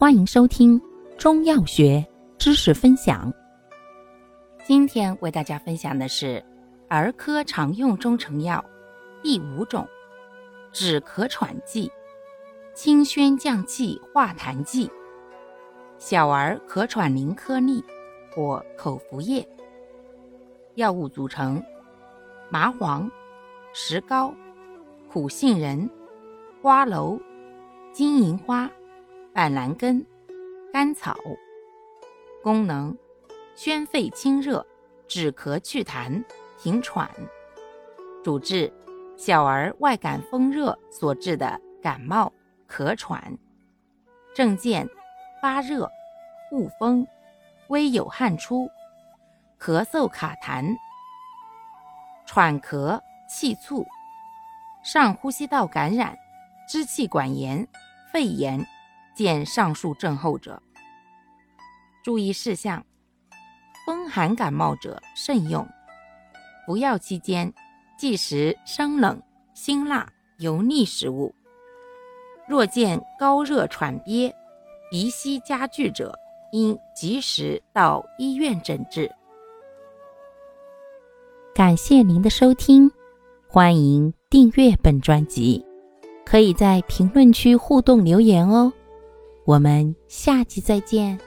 欢迎收听中药学知识分享。今天为大家分享的是儿科常用中成药第五种止咳喘剂——清宣降气化痰剂。小儿咳喘灵颗粒或口服液。药物组成：麻黄、石膏、苦杏仁、花蒌、金银花。板蓝根、甘草，功能：宣肺清热、止咳祛痰、平喘。主治：小儿外感风热所致的感冒、咳喘。症见：发热、恶风、微有汗出、咳嗽卡痰、喘咳、气促、上呼吸道感染、支气管炎、肺炎。见上述症候者，注意事项：风寒感冒者慎用。服药期间忌食生冷、辛辣、油腻食物。若见高热喘憋、鼻息加剧者，应及时到医院诊治。感谢您的收听，欢迎订阅本专辑，可以在评论区互动留言哦。我们下期再见。